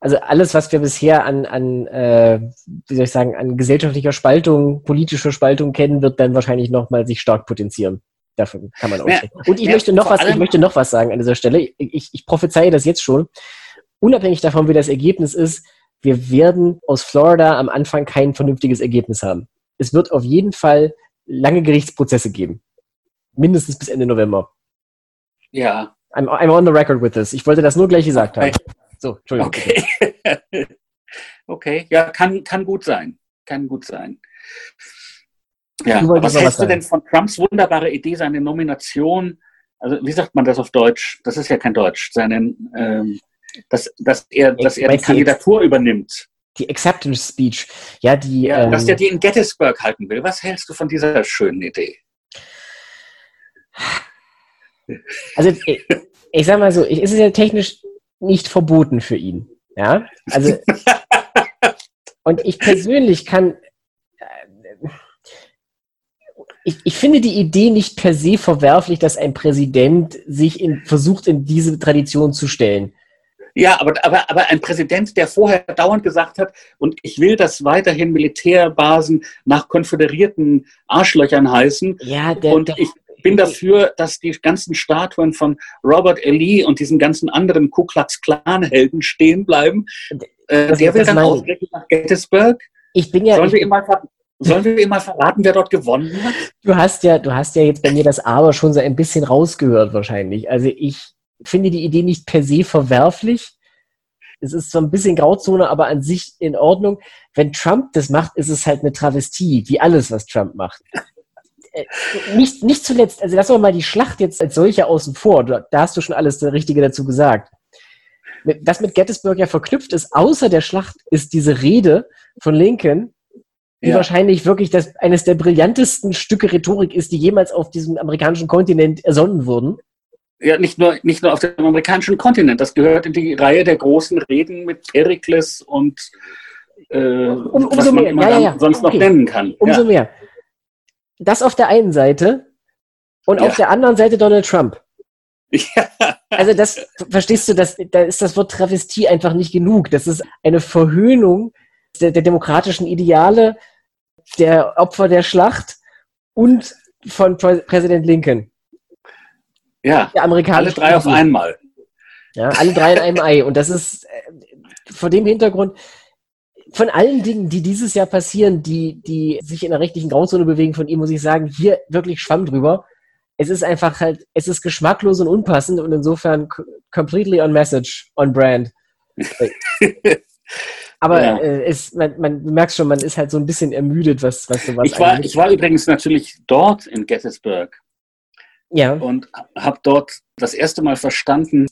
A: also alles, was wir bisher an, an äh, wie soll ich sagen, an gesellschaftlicher Spaltung, politischer Spaltung kennen, wird dann wahrscheinlich nochmal sich stark potenzieren. Davon kann man ausgehen. Ja, Und ich ja, möchte noch was, ich möchte noch was sagen an dieser Stelle. Ich, ich prophezeie das jetzt schon. Unabhängig davon, wie das Ergebnis ist, wir werden aus Florida am Anfang kein vernünftiges Ergebnis haben. Es wird auf jeden Fall lange Gerichtsprozesse geben. Mindestens bis Ende November.
B: Ja.
A: I'm, I'm on the record with this. Ich wollte das nur gleich gesagt okay. haben.
B: So, Entschuldigung. Okay. (laughs) okay, ja, kann, kann gut sein. Kann gut sein. Ja, was hältst du denn von Trumps wunderbare Idee, seine Nomination, also wie sagt man das auf Deutsch? Das ist ja kein Deutsch, seinen, ähm, dass, dass er, dass er die Kandidatur die übernimmt.
A: Die Acceptance Speech, ja, die.
B: Ja, ähm, dass er die in Gettysburg halten will. Was hältst du von dieser schönen Idee?
A: Also, ich, ich sag mal so, ich, ist es ja technisch nicht verboten für ihn. Ja, also. (laughs) und ich persönlich kann ich, ich finde die Idee nicht per se verwerflich, dass ein Präsident sich in, versucht, in diese Tradition zu stellen.
B: Ja, aber, aber, aber ein Präsident, der vorher dauernd gesagt hat, und ich will, dass weiterhin Militärbasen nach konföderierten Arschlöchern heißen.
A: Ja, der,
B: und ich bin dafür, dass die ganzen Statuen von Robert E. Lee und diesen ganzen anderen Ku Klux Klan-Helden stehen bleiben. Äh, der will dann ausgerechnet nach Gettysburg.
A: Ich bin ja.
B: Sollen wir ihm mal Sollen wir ihm mal verraten, wer dort gewonnen hat?
A: Du hast ja, du hast ja jetzt bei mir das Aber schon so ein bisschen rausgehört wahrscheinlich. Also ich finde die Idee nicht per se verwerflich. Es ist zwar ein bisschen Grauzone, aber an sich in Ordnung. Wenn Trump das macht, ist es halt eine Travestie, wie alles, was Trump macht. Äh, nicht, nicht zuletzt, also lass wir mal die Schlacht jetzt als solche außen vor. Da hast du schon alles das Richtige dazu gesagt. Was mit Gettysburg ja verknüpft ist, außer der Schlacht, ist diese Rede von Lincoln, die ja. wahrscheinlich wirklich das, eines der brillantesten Stücke Rhetorik ist, die jemals auf diesem amerikanischen Kontinent ersonnen wurden.
B: Ja, nicht nur, nicht nur auf dem amerikanischen Kontinent. Das gehört in die Reihe der großen Reden mit Perikles und äh, um,
A: was man
B: mehr. Ja, ja, sonst okay. noch nennen kann.
A: Umso mehr. das auf der einen Seite und auf der anderen Seite Donald Trump. (laughs) Ja. Also das, verstehst du, das, da ist das Wort Travestie einfach nicht genug. Das ist eine Verhöhnung der, der demokratischen Ideale, der Opfer der Schlacht und von Präsident Lincoln.
B: Ja, der alle drei auf einmal.
A: Ja, alle drei in einem Ei. Und das ist äh, vor dem Hintergrund, von allen Dingen, die dieses Jahr passieren, die, die sich in der rechtlichen Grauzone bewegen, von ihm muss ich sagen, hier wirklich Schwamm drüber. Es ist einfach halt, es ist geschmacklos und unpassend und insofern completely on message, on brand. (laughs) Aber ja. äh, es, man, man merkt schon, man ist halt so ein bisschen ermüdet, was, was sowas
B: ich war, Ich war übrigens natürlich dort in Gettysburg. Ja. Und habe dort das erste Mal verstanden,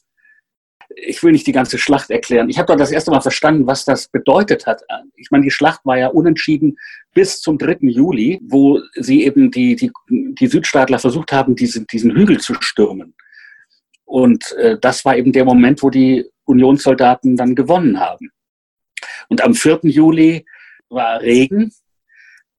B: ich will nicht die ganze Schlacht erklären. Ich habe dort das erste Mal verstanden, was das bedeutet hat. Ich meine, die Schlacht war ja unentschieden bis zum 3. Juli, wo sie eben die, die, die Südstaatler versucht haben, diesen, diesen Hügel zu stürmen. Und äh, das war eben der Moment, wo die Unionssoldaten dann gewonnen haben. Und am 4. Juli war Regen.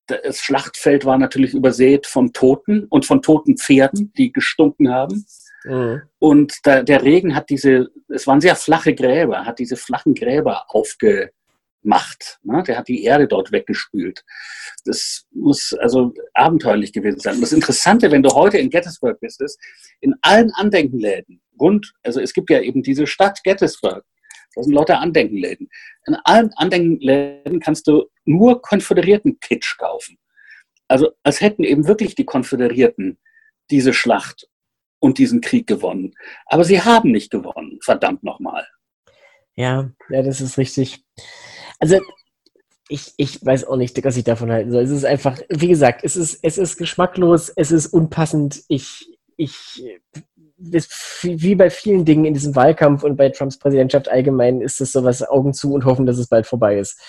B: Das Schlachtfeld war natürlich übersät von Toten und von toten Pferden, die gestunken haben. Mhm. Und da, der Regen hat diese, es waren sehr flache Gräber, hat diese flachen Gräber aufgemacht. Ne? Der hat die Erde dort weggespült. Das muss also abenteuerlich gewesen sein. Und das Interessante, wenn du heute in Gettysburg bist, ist, in allen Andenkenläden rund, also es gibt ja eben diese Stadt Gettysburg, das sind lauter Andenkenläden. In allen Andenkenläden kannst du nur konföderierten Kitsch kaufen. Also als hätten eben wirklich die Konföderierten diese Schlacht und diesen Krieg gewonnen. Aber sie haben nicht gewonnen, verdammt nochmal.
A: Ja, ja, das ist richtig. Also ich, ich weiß auch nicht, was ich davon halten soll. Es ist einfach, wie gesagt, es ist, es ist geschmacklos, es ist unpassend. Ich, ich wie bei vielen Dingen in diesem Wahlkampf und bei Trumps Präsidentschaft allgemein ist es sowas Augen zu und hoffen, dass es bald vorbei ist.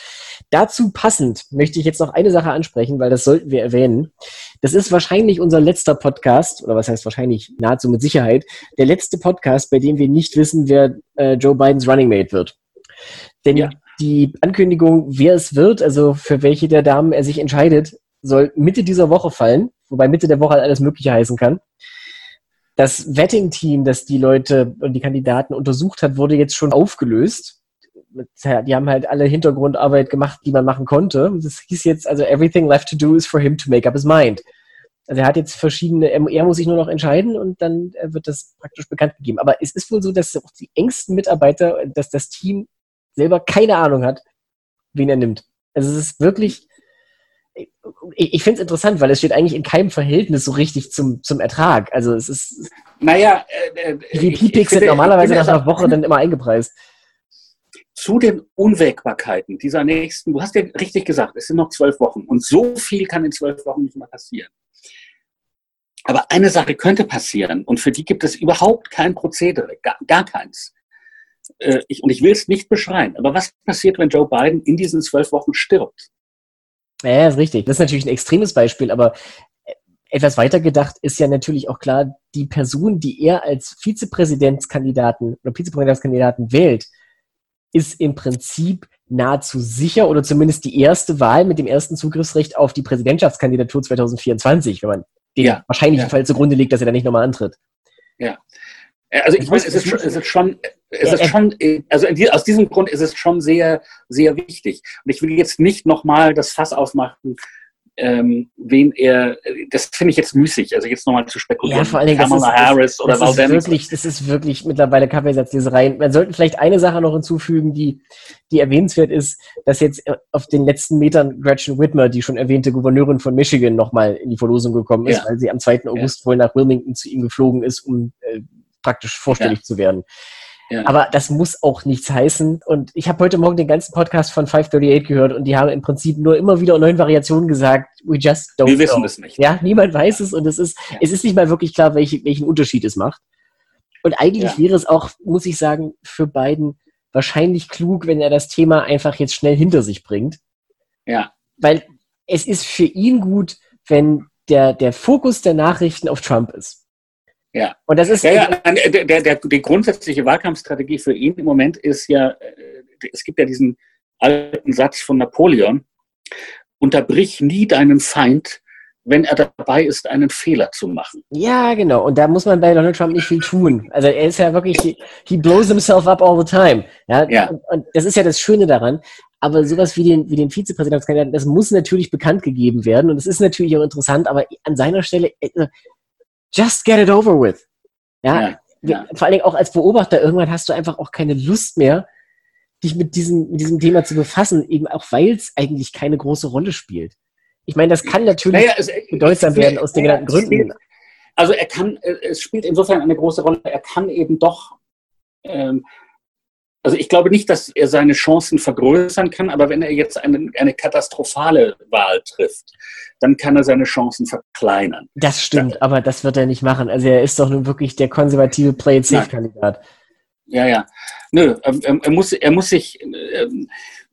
A: Dazu passend möchte ich jetzt noch eine Sache ansprechen, weil das sollten wir erwähnen. Das ist wahrscheinlich unser letzter Podcast, oder was heißt wahrscheinlich nahezu mit Sicherheit, der letzte Podcast, bei dem wir nicht wissen, wer äh, Joe Bidens Running Mate wird. Denn ja. die Ankündigung, wer es wird, also für welche der Damen er sich entscheidet, soll Mitte dieser Woche fallen, wobei Mitte der Woche halt alles Mögliche heißen kann. Das Vetting-Team, das die Leute und die Kandidaten untersucht hat, wurde jetzt schon aufgelöst. Die haben halt alle Hintergrundarbeit gemacht, die man machen konnte. Das hieß jetzt, also everything left to do is for him to make up his mind. Also er hat jetzt verschiedene, er muss sich nur noch entscheiden und dann wird das praktisch bekannt gegeben. Aber es ist wohl so, dass auch die engsten Mitarbeiter, dass das Team selber keine Ahnung hat, wen er nimmt. Also es ist wirklich, ich, ich finde es interessant, weil es steht eigentlich in keinem Verhältnis so richtig zum, zum Ertrag. Also es ist.
B: Naja,
A: äh, die äh, P-Picks sind normalerweise nach einer Woche dann immer eingepreist.
B: Zu den Unwägbarkeiten dieser nächsten, du hast ja richtig gesagt, es sind noch zwölf Wochen und so viel kann in zwölf Wochen nicht mehr passieren. Aber eine Sache könnte passieren und für die gibt es überhaupt kein Prozedere, gar, gar keins. Äh, ich, und ich will es nicht beschreien, aber was passiert, wenn Joe Biden in diesen zwölf Wochen stirbt?
A: Ja, ist richtig. Das ist natürlich ein extremes Beispiel, aber etwas weiter gedacht ist ja natürlich auch klar, die Person, die er als Vizepräsidentskandidaten oder Vizepräsidentskandidaten wählt, ist im Prinzip nahezu sicher oder zumindest die erste Wahl mit dem ersten Zugriffsrecht auf die Präsidentschaftskandidatur 2024, wenn man den ja, wahrscheinlichen ja. Fall zugrunde legt, dass er da nicht nochmal antritt.
B: Ja. Also ich meine, es ist, schon, es ist schon, es ist schon, also aus diesem Grund ist es schon sehr, sehr wichtig. Und ich will jetzt nicht nochmal das Fass aufmachen, ähm, wen er, das finde ich jetzt müßig, also jetzt nochmal zu spekulieren. Ja,
A: vor allen Dingen, Kamala das ist, Harris oder das ist wirklich, Das ist wirklich mittlerweile Kaffeesatzleserei. Man sollte vielleicht eine Sache noch hinzufügen, die, die erwähnenswert ist, dass jetzt auf den letzten Metern Gretchen Whitmer, die schon erwähnte Gouverneurin von Michigan, nochmal in die Verlosung gekommen ist, ja. weil sie am 2. August ja. wohl nach Wilmington zu ihm geflogen ist, um äh, praktisch vorstellig ja. zu werden. Ja. Aber das muss auch nichts heißen. Und ich habe heute Morgen den ganzen Podcast von 538 gehört und die haben im Prinzip nur immer wieder neuen Variationen gesagt, we just don't
B: Wir wissen es nicht.
A: Ja, niemand weiß es und es ist, ja. es ist nicht mal wirklich klar, welche, welchen Unterschied es macht. Und eigentlich ja. wäre es auch, muss ich sagen, für beiden wahrscheinlich klug, wenn er das Thema einfach jetzt schnell hinter sich bringt.
B: Ja.
A: Weil es ist für ihn gut, wenn der, der Fokus der Nachrichten auf Trump ist.
B: Ja. Und das ist. Ja, ja, der, der, der, die grundsätzliche Wahlkampfstrategie für ihn im Moment ist ja, äh, es gibt ja diesen alten Satz von Napoleon, unterbrich nie deinen Feind, wenn er dabei ist, einen Fehler zu machen.
A: Ja, genau. Und da muss man bei Donald Trump nicht viel tun. Also er ist ja wirklich, he, he blows himself up all the time. Ja, ja. Und, und, das ist ja das Schöne daran. Aber sowas wie den, wie den Vizepräsidentschaftskandidaten, das muss natürlich bekannt gegeben werden. Und das ist natürlich auch interessant. Aber an seiner Stelle, äh, just get it over with. Ja, ja, ja. Vor allen Dingen auch als Beobachter, irgendwann hast du einfach auch keine Lust mehr, dich mit diesem, mit diesem Thema zu befassen, eben auch weil es eigentlich keine große Rolle spielt. Ich meine, das kann natürlich naja, es, bedeutsam werden aus den genannten Gründen.
B: Also er kann, es spielt insofern eine große Rolle, er kann eben doch, ähm, also ich glaube nicht, dass er seine Chancen vergrößern kann, aber wenn er jetzt eine, eine katastrophale Wahl trifft, dann kann er seine Chancen verkleinern.
A: Das stimmt, aber das wird er nicht machen. Also er ist doch nun wirklich der konservative Play-It-Safe-Kandidat.
B: Ja, ja. Nö, er, er, muss, er muss sich, ähm,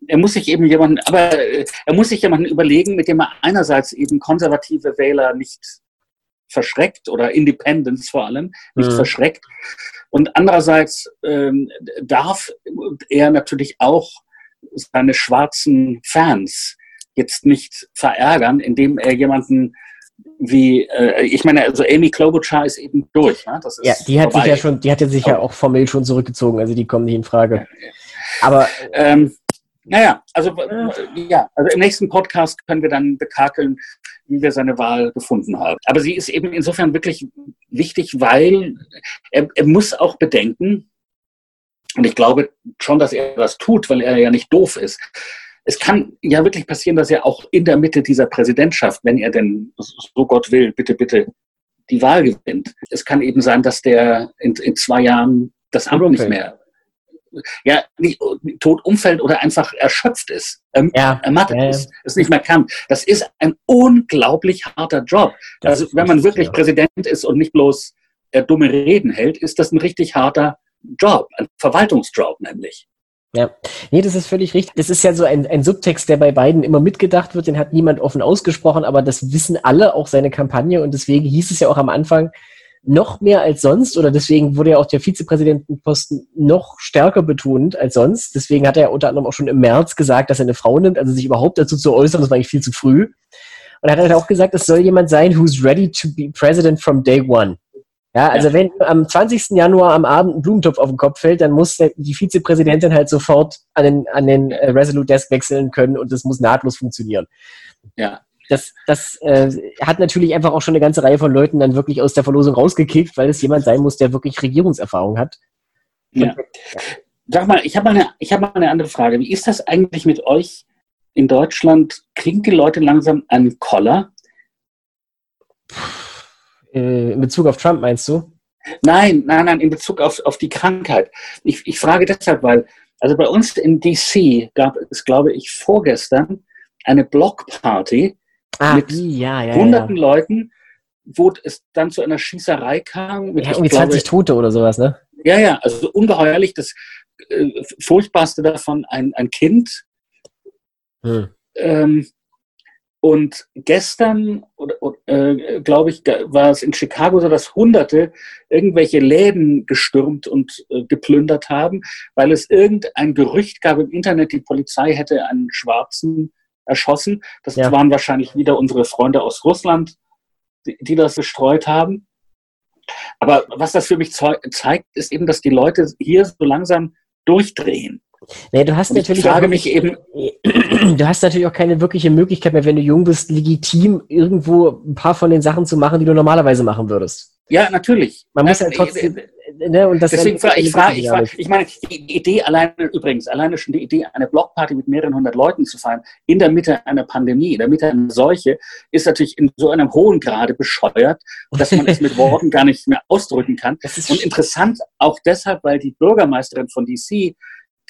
B: er muss sich eben jemanden, aber äh, er muss sich jemanden überlegen, mit dem er einerseits eben konservative Wähler nicht verschreckt oder Independents vor allem nicht mhm. verschreckt. Und andererseits ähm, darf er natürlich auch seine schwarzen Fans jetzt nicht verärgern, indem er jemanden wie, äh, ich meine, also Amy Klobuchar ist eben durch. Ne?
A: Das ist ja, die hat vorbei. sich ja schon, die hatte sich ja auch formell schon zurückgezogen, also die kommen nicht in Frage.
B: Aber ähm, naja, also ja, also im nächsten Podcast können wir dann bekakeln, wie wir seine Wahl gefunden haben. Aber sie ist eben insofern wirklich wichtig, weil er, er muss auch bedenken, und ich glaube schon, dass er das tut, weil er ja nicht doof ist. Es kann ja wirklich passieren, dass er auch in der Mitte dieser Präsidentschaft, wenn er denn, so Gott will, bitte, bitte die Wahl gewinnt. Es kann eben sein, dass der in, in zwei Jahren das Amt nicht mehr ja, nicht tot umfällt oder einfach erschöpft ist, ähm, ja. ermattet ja, ja. ist, es nicht mehr kann. Das ist ein unglaublich harter Job. Das also wenn man wirklich ja. Präsident ist und nicht bloß äh, dumme Reden hält, ist das ein richtig harter Job, ein Verwaltungsjob nämlich.
A: Ja, nee, das ist völlig richtig. Das ist ja so ein, ein Subtext, der bei beiden immer mitgedacht wird, den hat niemand offen ausgesprochen, aber das wissen alle, auch seine Kampagne und deswegen hieß es ja auch am Anfang, noch mehr als sonst oder deswegen wurde ja auch der Vizepräsidentenposten noch stärker betont als sonst. Deswegen hat er ja unter anderem auch schon im März gesagt, dass er eine Frau nimmt, also sich überhaupt dazu zu äußern, das war eigentlich viel zu früh. Und er hat halt auch gesagt, es soll jemand sein, who's ready to be president from day one. Ja, also ja. wenn am 20. Januar am Abend ein Blumentopf auf den Kopf fällt, dann muss die Vizepräsidentin halt sofort an den, an den äh, Resolute Desk wechseln können und das muss nahtlos funktionieren. Ja das, das äh, hat natürlich einfach auch schon eine ganze Reihe von Leuten dann wirklich aus der Verlosung rausgekickt, weil es jemand sein muss, der wirklich Regierungserfahrung hat.
B: Ja. Sag mal, ich habe eine, hab mal eine andere Frage. Wie ist das eigentlich mit euch in Deutschland? Kriegen die Leute langsam einen Koller?
A: Äh, in Bezug auf Trump meinst du?
B: Nein, nein, nein, in Bezug auf, auf die Krankheit. Ich, ich frage deshalb, weil, also bei uns in DC gab es, glaube ich, vorgestern eine Blockparty, ah, mit ja, ja, hunderten ja. Leuten, wo es dann zu einer Schießerei kam.
A: Mit, ja, irgendwie glaube, 20 Tote oder sowas, ne?
B: Ja, ja, also ungeheuerlich. Das äh, Furchtbarste davon ein, ein Kind. Hm. Ähm, und gestern, oder, äh, glaube ich, war es in Chicago so, dass Hunderte irgendwelche Läden gestürmt und äh, geplündert haben, weil es irgendein Gerücht gab im Internet, die Polizei hätte einen Schwarzen erschossen. Das ja. waren wahrscheinlich wieder unsere Freunde aus Russland, die, die das gestreut haben. Aber was das für mich zeigt, ist eben, dass die Leute hier so langsam durchdrehen.
A: Nee, du hast natürlich
B: frage auch, mich eben, (clears throat)
A: du hast natürlich auch keine wirkliche Möglichkeit mehr, wenn du jung bist, legitim irgendwo ein paar von den Sachen zu machen, die du normalerweise machen würdest.
B: Ja, natürlich.
A: Man muss ja äh, trotzdem,
B: äh, ne, und das Deswegen frage ich, frage, ich, frage, ich meine, die Idee alleine, übrigens, alleine schon die Idee, eine Blockparty mit mehreren hundert Leuten zu feiern, in der Mitte einer Pandemie, in der Mitte einer Seuche, ist natürlich in so einem hohen Grade bescheuert, dass man es mit Worten gar nicht mehr ausdrücken kann. Und interessant auch deshalb, weil die Bürgermeisterin von DC, die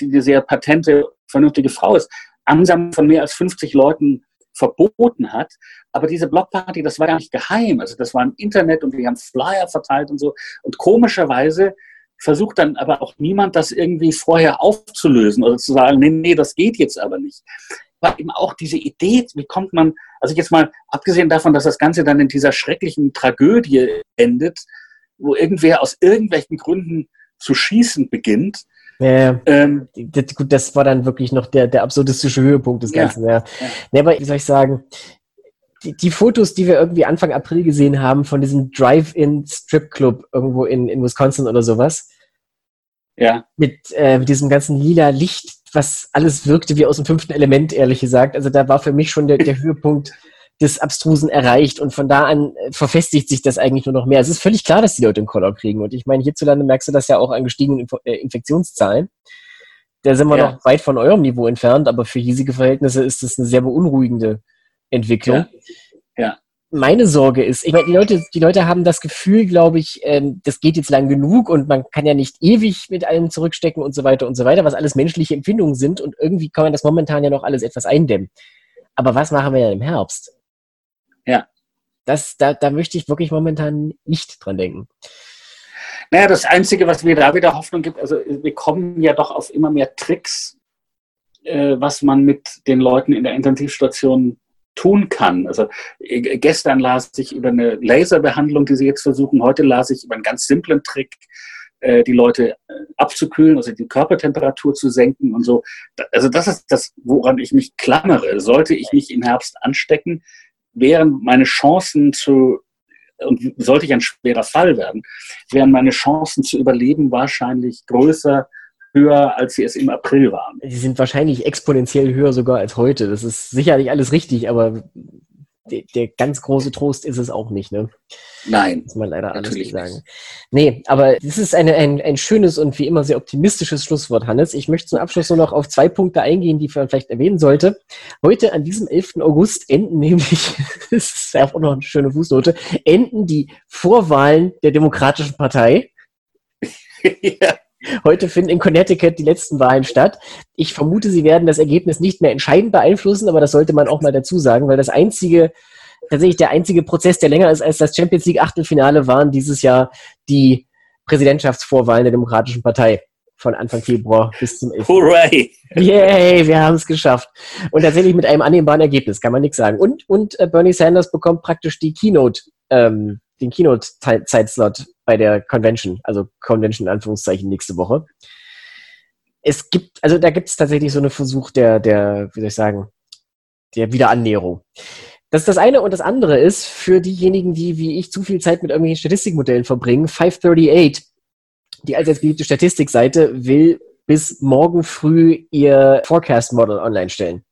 B: eine sehr patente, vernünftige Frau ist, Ansammlung von mehr als 50 Leuten verboten hat. Aber diese Blockparty, das war ja nicht geheim. Also das war im Internet und wir haben Flyer verteilt und so. Und komischerweise versucht dann aber auch niemand, das irgendwie vorher aufzulösen oder zu sagen, nee, nee, das geht jetzt aber nicht. Aber eben auch diese Idee, wie kommt man, also jetzt mal abgesehen davon, dass das Ganze dann in dieser schrecklichen Tragödie endet, wo irgendwer aus irgendwelchen Gründen zu schießen beginnt,
A: ja, ähm, das, gut, das war dann wirklich noch der, der absurdistische Höhepunkt des Ganzen. Ja, ja. ja. Nee, aber wie soll ich sagen, die, die, Fotos, die wir irgendwie Anfang April gesehen haben von diesem Drive-In Strip Club irgendwo in, in Wisconsin oder sowas. Ja. Mit, äh, mit diesem ganzen lila Licht, was alles wirkte wie aus dem fünften Element, ehrlich gesagt. Also da war für mich schon der, der (laughs) Höhepunkt des Abstrusen erreicht und von da an äh, verfestigt sich das eigentlich nur noch mehr. Es ist völlig klar, dass die Leute einen Koller kriegen und ich meine, hierzulande merkst du das ja auch an gestiegenen Inf äh, Infektionszahlen. Da sind wir ja. noch weit von eurem Niveau entfernt, aber für hiesige Verhältnisse ist das eine sehr beunruhigende Entwicklung. Ja. ja. Meine Sorge ist, ich meine, die Leute, die Leute haben das Gefühl, glaube ich, ähm, das geht jetzt lang genug und man kann ja nicht ewig mit allem zurückstecken und so weiter und so weiter, was alles menschliche Empfindungen sind und irgendwie kann man das momentan ja noch alles etwas eindämmen. Aber was machen wir ja im Herbst? Ja. Das, da, da möchte ich wirklich momentan nicht dran denken.
B: Naja, das Einzige, was mir da wieder Hoffnung gibt, also wir kommen ja doch auf immer mehr Tricks, äh, was man mit den Leuten in der Intensivstation tun kann. Also äh, gestern las ich über eine Laserbehandlung, die sie jetzt versuchen. Heute las ich über einen ganz simplen Trick, äh, die Leute äh, abzukühlen, also die Körpertemperatur zu senken und so. Also das ist das, woran ich mich klammere. Sollte ich mich im Herbst anstecken, wären meine Chancen zu, und sollte ich ein schwerer Fall werden, wären meine Chancen zu überleben wahrscheinlich größer, höher, als sie es im April waren.
A: Sie sind wahrscheinlich exponentiell höher sogar als heute. Das ist sicherlich alles richtig, aber der, der ganz große Trost ist es auch nicht, ne?
B: Nein.
A: Muss man leider alles nicht sagen. Nicht. Nee, aber das ist eine, ein, ein schönes und wie immer sehr optimistisches Schlusswort, Hannes. Ich möchte zum Abschluss nur noch auf zwei Punkte eingehen, die man vielleicht erwähnen sollte. Heute, an diesem 11. August, enden nämlich, (laughs) das ist auch noch eine schöne Fußnote, enden die Vorwahlen der Demokratischen Partei. (laughs) ja. Heute finden in Connecticut die letzten Wahlen statt. Ich vermute, sie werden das Ergebnis nicht mehr entscheidend beeinflussen, aber das sollte man auch mal dazu sagen, weil das einzige, tatsächlich der einzige Prozess, der länger ist als das Champions League Achtelfinale, waren dieses Jahr die Präsidentschaftsvorwahlen der Demokratischen Partei von Anfang Februar bis zum 11. Hooray! Yay, wir haben es geschafft. Und tatsächlich mit einem annehmbaren Ergebnis, kann man nichts sagen. Und, und äh, Bernie Sanders bekommt praktisch die Keynote, ähm, den Keynote-Zeitslot bei der Convention, also Convention in Anführungszeichen nächste Woche. Es gibt, also da gibt es tatsächlich so einen Versuch der, der, wie soll ich sagen, der Wiederannäherung. Das ist das eine und das andere ist, für diejenigen, die wie ich zu viel Zeit mit irgendwelchen Statistikmodellen verbringen, 538, die als beliebte Statistikseite, will bis morgen früh ihr Forecast Model online stellen.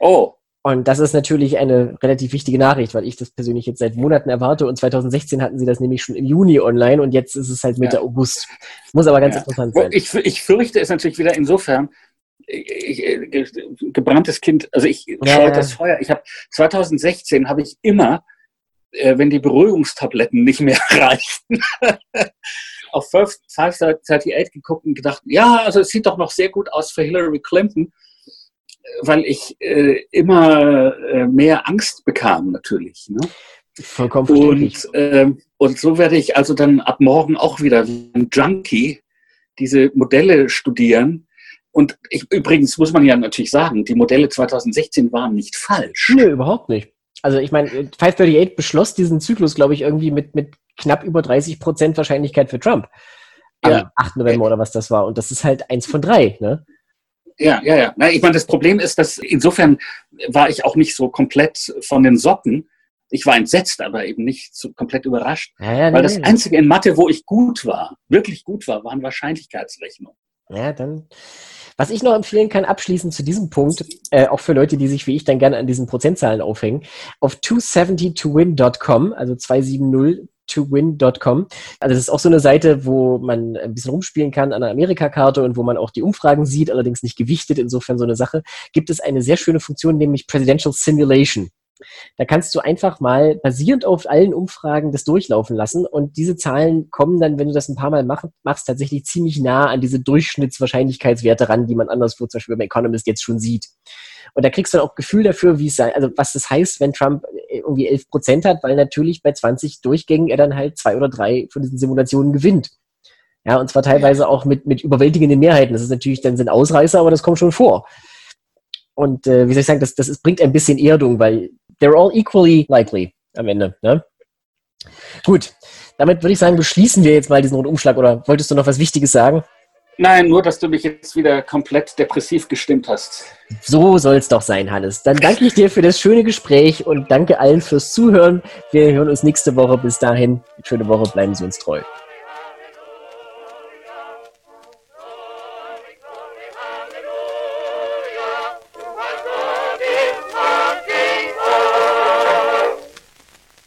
A: Oh. Und das ist natürlich eine relativ wichtige Nachricht, weil ich das persönlich jetzt seit Monaten erwarte. Und 2016 hatten sie das nämlich schon im Juni online und jetzt ist es halt Mitte ja. August. Muss aber ganz ja. interessant sein.
B: Ich, ich fürchte es natürlich wieder insofern, ich, ich, gebranntes Kind, also ich ja, scheue das Feuer. Ich habe 2016 habe ich immer, äh, wenn die Beruhigungstabletten nicht mehr (laughs) reichten, (laughs) auf 538 geguckt und gedacht, ja, also es sieht doch noch sehr gut aus für Hillary Clinton weil ich äh, immer äh, mehr Angst bekam natürlich. Ne? Vollkommen verständlich. Und, äh, und so werde ich also dann ab morgen auch wieder wie ein Junkie diese Modelle studieren. Und ich, übrigens muss man ja natürlich sagen, die Modelle 2016 waren nicht falsch.
A: Nö, überhaupt nicht. Also ich meine, 538 beschloss diesen Zyklus, glaube ich, irgendwie mit, mit knapp über 30 Prozent Wahrscheinlichkeit für Trump. Am ja. 8. November oder was das war. Und das ist halt eins von drei. Ne?
B: Ja, ja, ja. Na, ich meine, das Problem ist, dass insofern war ich auch nicht so komplett von den Socken. Ich war entsetzt, aber eben nicht so komplett überrascht. Ja, ja, weil nee, das Einzige in Mathe, wo ich gut war, wirklich gut war, waren Wahrscheinlichkeitsrechnungen.
A: Ja, dann. Was ich noch empfehlen kann, abschließend zu diesem Punkt, äh, auch für Leute, die sich wie ich dann gerne an diesen Prozentzahlen aufhängen, auf 270towin.com, also 270 towin.com. Also das ist auch so eine Seite, wo man ein bisschen rumspielen kann an der Amerika-Karte und wo man auch die Umfragen sieht, allerdings nicht gewichtet, insofern so eine Sache. Gibt es eine sehr schöne Funktion, nämlich Presidential Simulation. Da kannst du einfach mal basierend auf allen Umfragen das durchlaufen lassen und diese Zahlen kommen dann, wenn du das ein paar Mal mach, machst, tatsächlich ziemlich nah an diese Durchschnittswahrscheinlichkeitswerte ran, die man anderswo zum Beispiel beim Economist jetzt schon sieht. Und da kriegst du dann auch Gefühl dafür, wie es sei, also was das heißt, wenn Trump irgendwie 11 Prozent hat, weil natürlich bei 20 Durchgängen er dann halt zwei oder drei von diesen Simulationen gewinnt. Ja, und zwar teilweise auch mit, mit überwältigenden Mehrheiten. Das ist natürlich dann sind Ausreißer, aber das kommt schon vor. Und äh, wie soll ich sagen, das, das ist, bringt ein bisschen Erdung, weil they're all equally likely am Ende. Ne? Gut, damit würde ich sagen, beschließen wir jetzt mal diesen Rundumschlag. Oder wolltest du noch was Wichtiges sagen?
B: Nein, nur, dass du mich jetzt wieder komplett depressiv gestimmt hast.
A: So soll es doch sein, Hannes. Dann danke ich dir für das schöne Gespräch und danke allen fürs Zuhören. Wir hören uns nächste Woche. Bis dahin, schöne Woche, bleiben Sie uns treu.